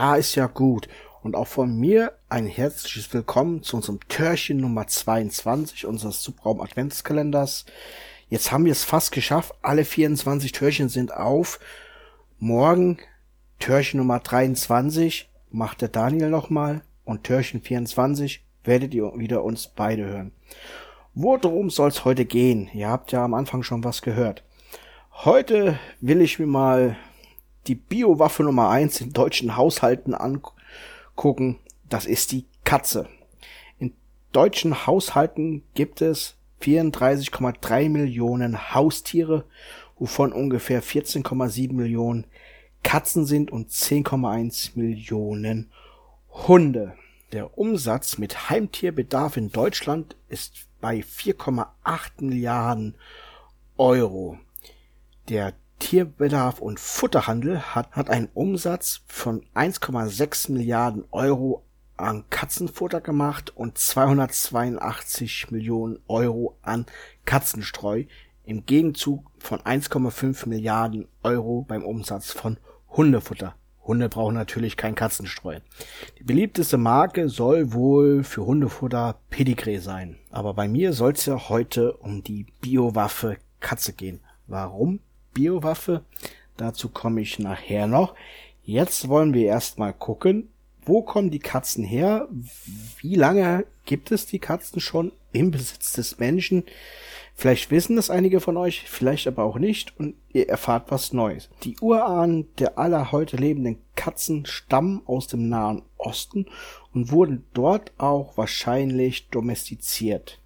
Ja, ist ja gut. Und auch von mir ein herzliches Willkommen zu unserem Türchen Nummer 22 unseres Subraum Adventskalenders. Jetzt haben wir es fast geschafft. Alle 24 Türchen sind auf. Morgen Türchen Nummer 23 macht der Daniel nochmal und Türchen 24 werdet ihr wieder uns beide hören. Worum soll's heute gehen? Ihr habt ja am Anfang schon was gehört. Heute will ich mir mal die Biowaffe Nummer eins in deutschen Haushalten angucken. Das ist die Katze. In deutschen Haushalten gibt es 34,3 Millionen Haustiere, wovon ungefähr 14,7 Millionen Katzen sind und 10,1 Millionen Hunde. Der Umsatz mit Heimtierbedarf in Deutschland ist bei 4,8 Milliarden Euro. Der Tierbedarf und Futterhandel hat, hat einen Umsatz von 1,6 Milliarden Euro an Katzenfutter gemacht und 282 Millionen Euro an Katzenstreu im Gegenzug von 1,5 Milliarden Euro beim Umsatz von Hundefutter. Hunde brauchen natürlich kein Katzenstreu. Die beliebteste Marke soll wohl für Hundefutter Pedigree sein. Aber bei mir soll es ja heute um die Biowaffe Katze gehen. Warum Biowaffe? Dazu komme ich nachher noch. Jetzt wollen wir erstmal gucken, wo kommen die Katzen her? Wie lange gibt es die Katzen schon im Besitz des Menschen? Vielleicht wissen das einige von euch, vielleicht aber auch nicht und ihr erfahrt was Neues. Die Urahnen der aller heute lebenden Katzen stammen aus dem Nahen Osten und wurden dort auch wahrscheinlich domestiziert.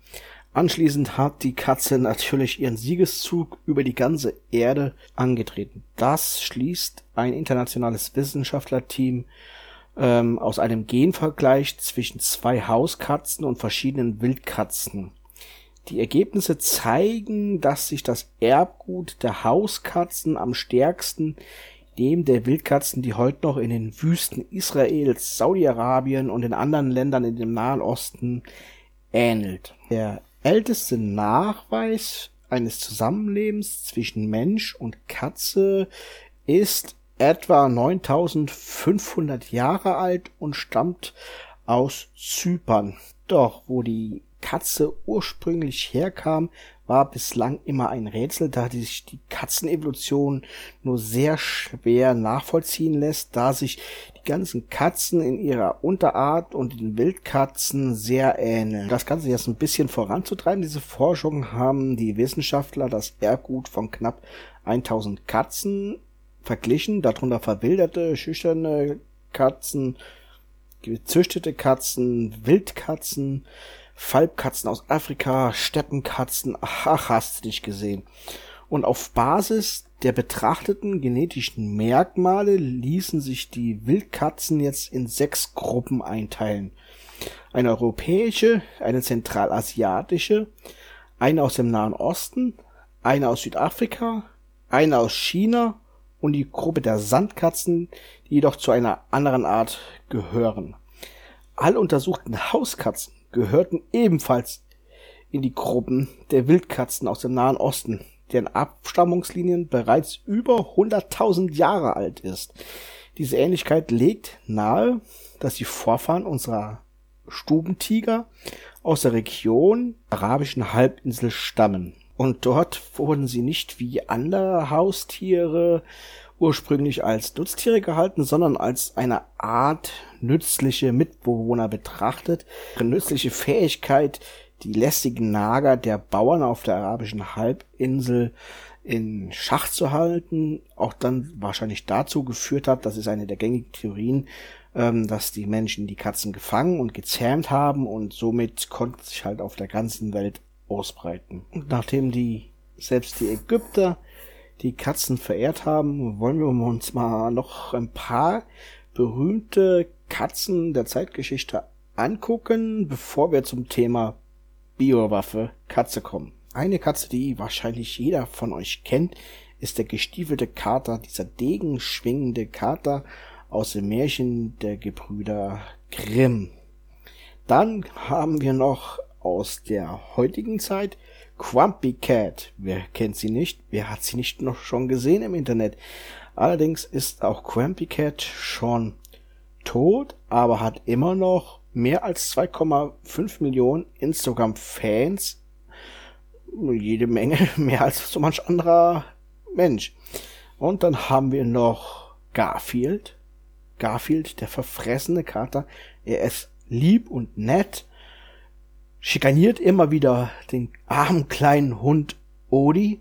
Anschließend hat die Katze natürlich ihren Siegeszug über die ganze Erde angetreten. Das schließt ein internationales Wissenschaftlerteam ähm, aus einem Genvergleich zwischen zwei Hauskatzen und verschiedenen Wildkatzen. Die Ergebnisse zeigen, dass sich das Erbgut der Hauskatzen am stärksten dem der Wildkatzen, die heute noch in den Wüsten Israels, Saudi-Arabien und in anderen Ländern in dem Nahen Osten ähnelt. Der älteste Nachweis eines Zusammenlebens zwischen Mensch und Katze ist etwa 9500 Jahre alt und stammt aus Zypern. Doch wo die Katze ursprünglich herkam, war bislang immer ein Rätsel, da sich die Katzenevolution nur sehr schwer nachvollziehen lässt, da sich die ganzen Katzen in ihrer Unterart und den Wildkatzen sehr ähneln. Das Ganze jetzt ein bisschen voranzutreiben, diese Forschung haben die Wissenschaftler das Erbgut von knapp 1000 Katzen verglichen, darunter verwilderte, schüchterne Katzen, gezüchtete Katzen, Wildkatzen, Falbkatzen aus Afrika, Steppenkatzen, ach, hast du dich gesehen. Und auf Basis der betrachteten genetischen Merkmale ließen sich die Wildkatzen jetzt in sechs Gruppen einteilen. Eine europäische, eine zentralasiatische, eine aus dem Nahen Osten, eine aus Südafrika, eine aus China und die Gruppe der Sandkatzen, die jedoch zu einer anderen Art gehören. Alle untersuchten Hauskatzen gehörten ebenfalls in die Gruppen der Wildkatzen aus dem Nahen Osten, deren Abstammungslinien bereits über 100.000 Jahre alt ist. Diese Ähnlichkeit legt nahe, dass die Vorfahren unserer Stubentiger aus der Region der arabischen Halbinsel stammen. Und dort wurden sie nicht wie andere Haustiere ursprünglich als Nutztiere gehalten, sondern als eine Art nützliche Mitbewohner betrachtet. Ihre nützliche Fähigkeit, die lästigen Nager der Bauern auf der arabischen Halbinsel in Schach zu halten, auch dann wahrscheinlich dazu geführt hat, das ist eine der gängigen Theorien, ähm, dass die Menschen die Katzen gefangen und gezähmt haben und somit konnten sich halt auf der ganzen Welt ausbreiten. Und nachdem die selbst die Ägypter die Katzen verehrt haben, wollen wir uns mal noch ein paar berühmte Katzen der Zeitgeschichte angucken, bevor wir zum Thema Biowaffe Katze kommen. Eine Katze, die wahrscheinlich jeder von euch kennt, ist der gestiefelte Kater, dieser degenschwingende Kater aus dem Märchen der Gebrüder Grimm. Dann haben wir noch aus der heutigen Zeit Crumpy Cat. Wer kennt sie nicht? Wer hat sie nicht noch schon gesehen im Internet? Allerdings ist auch Crumpy Cat schon tot, aber hat immer noch mehr als 2,5 Millionen Instagram-Fans. Jede Menge, mehr als so manch anderer Mensch. Und dann haben wir noch Garfield. Garfield, der verfressene Kater. Er ist lieb und nett, schikaniert immer wieder den armen kleinen Hund Odi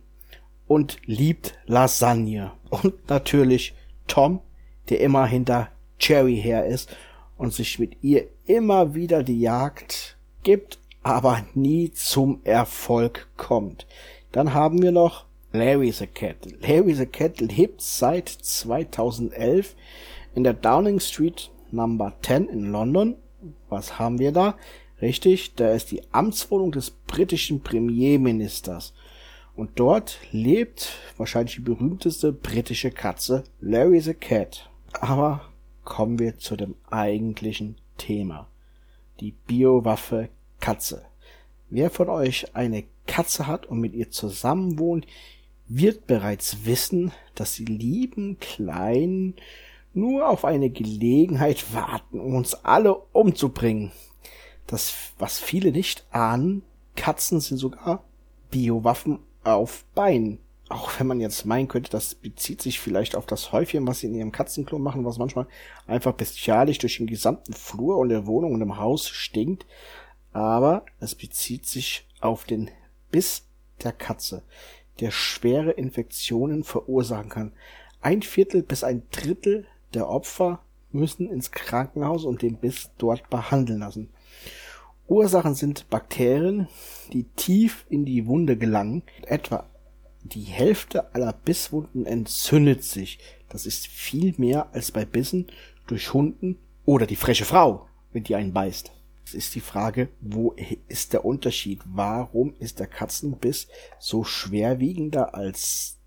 und liebt Lasagne. Und natürlich Tom, der immer hinter Cherry her ist und sich mit ihr immer wieder die Jagd gibt, aber nie zum Erfolg kommt. Dann haben wir noch Larry the Cat. Larry the Cat lebt seit 2011 in der Downing Street Number 10 in London. Was haben wir da? Richtig, da ist die Amtswohnung des britischen Premierministers. Und dort lebt wahrscheinlich die berühmteste britische Katze, Larry the Cat. Aber kommen wir zu dem eigentlichen Thema. Die Biowaffe Katze. Wer von euch eine Katze hat und mit ihr zusammenwohnt, wird bereits wissen, dass die lieben Kleinen nur auf eine Gelegenheit warten, um uns alle umzubringen. Das, was viele nicht ahnen, Katzen sind sogar Biowaffen auf Beinen. Auch wenn man jetzt meinen könnte, das bezieht sich vielleicht auf das Häufchen, was sie in ihrem Katzenklo machen, was manchmal einfach bestialisch durch den gesamten Flur und der Wohnung und im Haus stinkt. Aber es bezieht sich auf den Biss der Katze, der schwere Infektionen verursachen kann. Ein Viertel bis ein Drittel der Opfer müssen ins Krankenhaus und den Biss dort behandeln lassen. Ursachen sind Bakterien, die tief in die Wunde gelangen. Etwa die Hälfte aller Bisswunden entzündet sich. Das ist viel mehr als bei Bissen durch Hunden oder die freche Frau, wenn die einen beißt. Es ist die Frage, wo ist der Unterschied? Warum ist der Katzenbiss so schwerwiegender als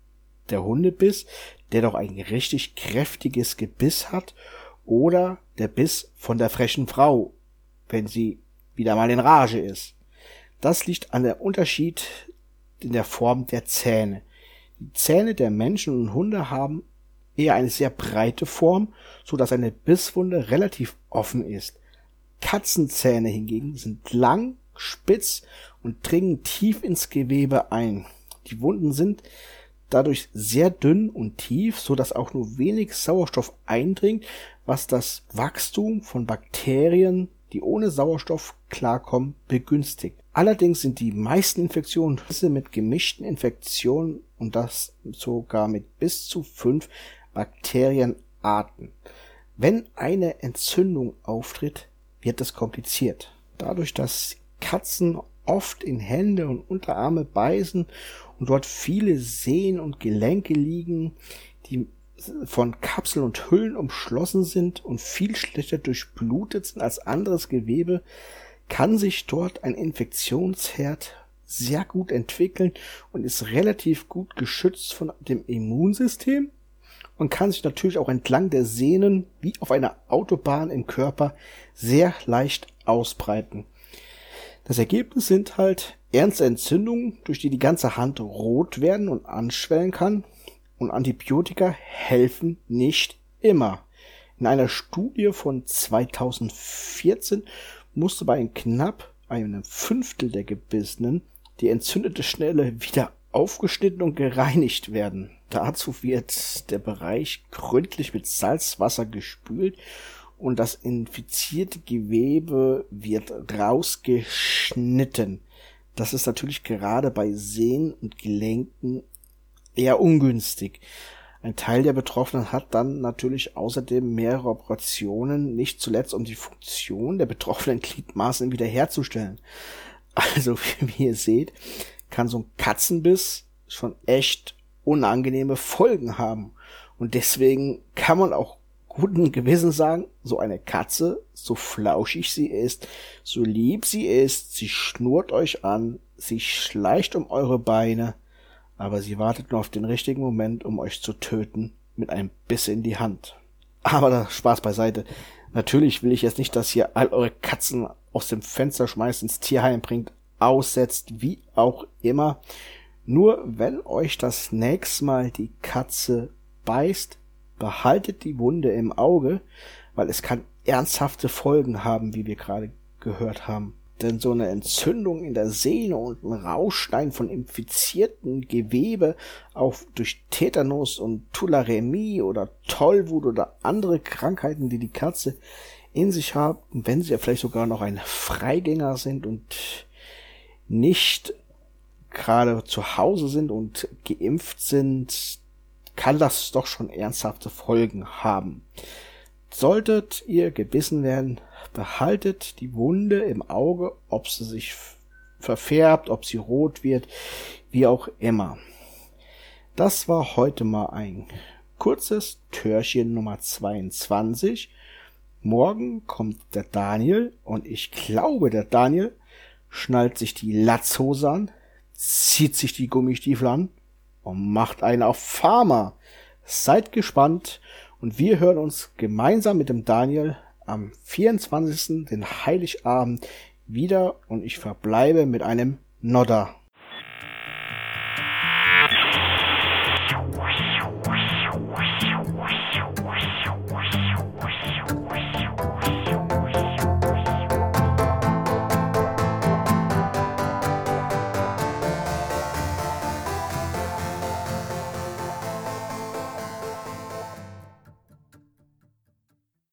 der Hundebiss, der doch ein richtig kräftiges Gebiss hat, oder der Biss von der frechen Frau, wenn sie wieder mal in Rage ist. Das liegt an der Unterschied in der Form der Zähne. Die Zähne der Menschen und Hunde haben eher eine sehr breite Form, so dass eine Bisswunde relativ offen ist. Katzenzähne hingegen sind lang, spitz und dringen tief ins Gewebe ein. Die Wunden sind dadurch sehr dünn und tief, so dass auch nur wenig Sauerstoff eindringt, was das Wachstum von Bakterien die ohne Sauerstoff klarkommen, begünstigt. Allerdings sind die meisten Infektionen mit gemischten Infektionen und das sogar mit bis zu fünf Bakterienarten. Wenn eine Entzündung auftritt, wird es kompliziert. Dadurch, dass Katzen oft in Hände und Unterarme beißen und dort viele Sehnen und Gelenke liegen, die von Kapseln und Hüllen umschlossen sind und viel schlechter durchblutet sind als anderes Gewebe, kann sich dort ein Infektionsherd sehr gut entwickeln und ist relativ gut geschützt von dem Immunsystem und kann sich natürlich auch entlang der Sehnen wie auf einer Autobahn im Körper sehr leicht ausbreiten. Das Ergebnis sind halt ernste Entzündungen, durch die die ganze Hand rot werden und anschwellen kann und Antibiotika helfen nicht immer. In einer Studie von 2014 musste bei knapp einem Fünftel der Gebissenen die entzündete Schnelle wieder aufgeschnitten und gereinigt werden. Dazu wird der Bereich gründlich mit Salzwasser gespült und das infizierte Gewebe wird rausgeschnitten. Das ist natürlich gerade bei Sehnen und Gelenken eher ungünstig. Ein Teil der Betroffenen hat dann natürlich außerdem mehrere Operationen, nicht zuletzt um die Funktion der betroffenen Gliedmaßen wiederherzustellen. Also, wie ihr seht, kann so ein Katzenbiss schon echt unangenehme Folgen haben. Und deswegen kann man auch guten Gewissen sagen, so eine Katze, so flauschig sie ist, so lieb sie ist, sie schnurrt euch an, sie schleicht um eure Beine, aber sie wartet nur auf den richtigen Moment, um euch zu töten, mit einem Biss in die Hand. Aber da Spaß beiseite. Natürlich will ich jetzt nicht, dass ihr all eure Katzen aus dem Fenster schmeißt, ins Tierheim bringt, aussetzt, wie auch immer. Nur wenn euch das nächste Mal die Katze beißt, behaltet die Wunde im Auge, weil es kann ernsthafte Folgen haben, wie wir gerade gehört haben. Denn so eine Entzündung in der Sehne und ein Rauschstein von infizierten Gewebe, auch durch Tetanus und Tularemie oder Tollwut oder andere Krankheiten, die die Katze in sich haben, wenn sie ja vielleicht sogar noch ein Freigänger sind und nicht gerade zu Hause sind und geimpft sind, kann das doch schon ernsthafte Folgen haben. Solltet ihr gebissen werden, behaltet die Wunde im Auge, ob sie sich verfärbt, ob sie rot wird, wie auch immer. Das war heute mal ein kurzes Türchen Nummer 22. Morgen kommt der Daniel und ich glaube, der Daniel schnallt sich die Latzhose an, zieht sich die Gummistiefel an und macht einen auf Farmer. Seid gespannt und wir hören uns gemeinsam mit dem Daniel am 24. den Heiligabend wieder und ich verbleibe mit einem Nodder.